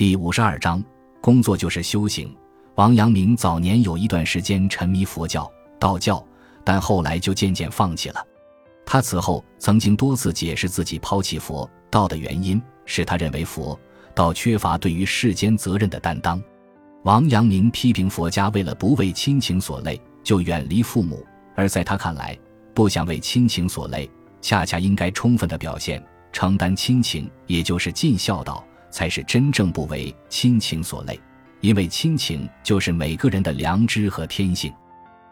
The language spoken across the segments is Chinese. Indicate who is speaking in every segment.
Speaker 1: 第五十二章，工作就是修行。王阳明早年有一段时间沉迷佛教、道教，但后来就渐渐放弃了。他此后曾经多次解释自己抛弃佛道的原因，是他认为佛道缺乏对于世间责任的担当。王阳明批评佛家为了不为亲情所累就远离父母，而在他看来，不想为亲情所累，恰恰应该充分的表现承担亲情，也就是尽孝道。才是真正不为亲情所累，因为亲情就是每个人的良知和天性。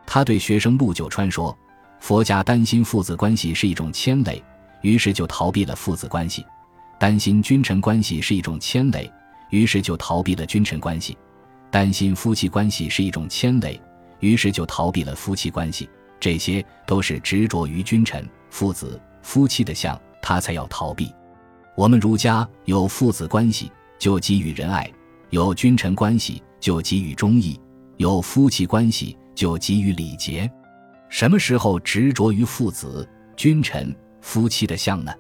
Speaker 1: 他对学生陆九川说：“佛家担心父子关系是一种牵累，于是就逃避了父子关系；担心君臣关系是一种牵累，于是就逃避了君臣关系；担心夫妻关系是一种牵累，于是就逃避了夫妻关系。这些都是执着于君臣、父子、夫妻的相，他才要逃避。”我们儒家有父子关系，就给予仁爱；有君臣关系，就给予忠义；有夫妻关系，就给予礼节。什么时候执着于父子、君臣、夫妻的相呢？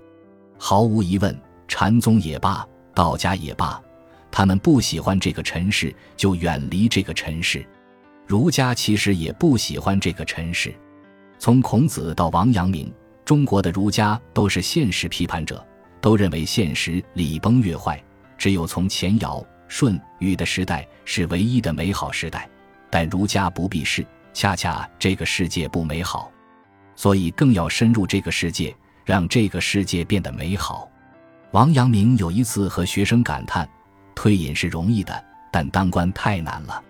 Speaker 1: 毫无疑问，禅宗也罢，道家也罢，他们不喜欢这个尘世，就远离这个尘世。儒家其实也不喜欢这个尘世。从孔子到王阳明，中国的儒家都是现实批判者。都认为现实礼崩乐坏，只有从前尧舜禹的时代是唯一的美好时代。但儒家不必是，恰恰这个世界不美好，所以更要深入这个世界，让这个世界变得美好。王阳明有一次和学生感叹：“退隐是容易的，但当官太难了。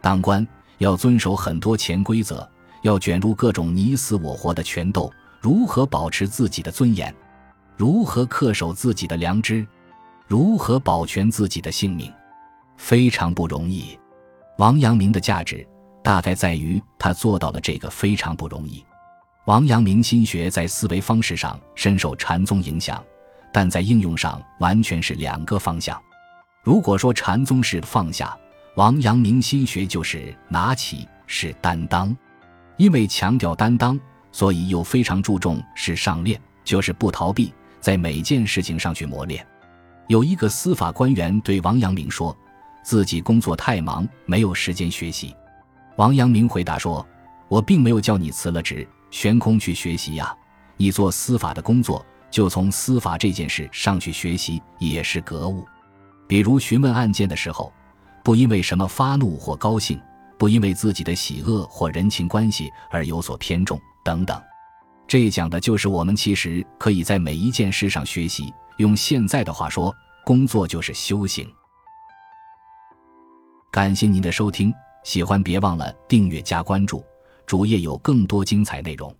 Speaker 1: 当官要遵守很多潜规则，要卷入各种你死我活的权斗，如何保持自己的尊严？”如何恪守自己的良知，如何保全自己的性命，非常不容易。王阳明的价值大概在于他做到了这个非常不容易。王阳明心学在思维方式上深受禅宗影响，但在应用上完全是两个方向。如果说禅宗是放下，王阳明心学就是拿起，是担当。因为强调担当，所以又非常注重是上练，就是不逃避。在每件事情上去磨练。有一个司法官员对王阳明说：“自己工作太忙，没有时间学习。”王阳明回答说：“我并没有叫你辞了职，悬空去学习呀。你做司法的工作，就从司法这件事上去学习，也是格物。比如询问案件的时候，不因为什么发怒或高兴，不因为自己的喜恶或人情关系而有所偏重，等等。”这讲的就是我们其实可以在每一件事上学习。用现在的话说，工作就是修行。感谢您的收听，喜欢别忘了订阅加关注，主页有更多精彩内容。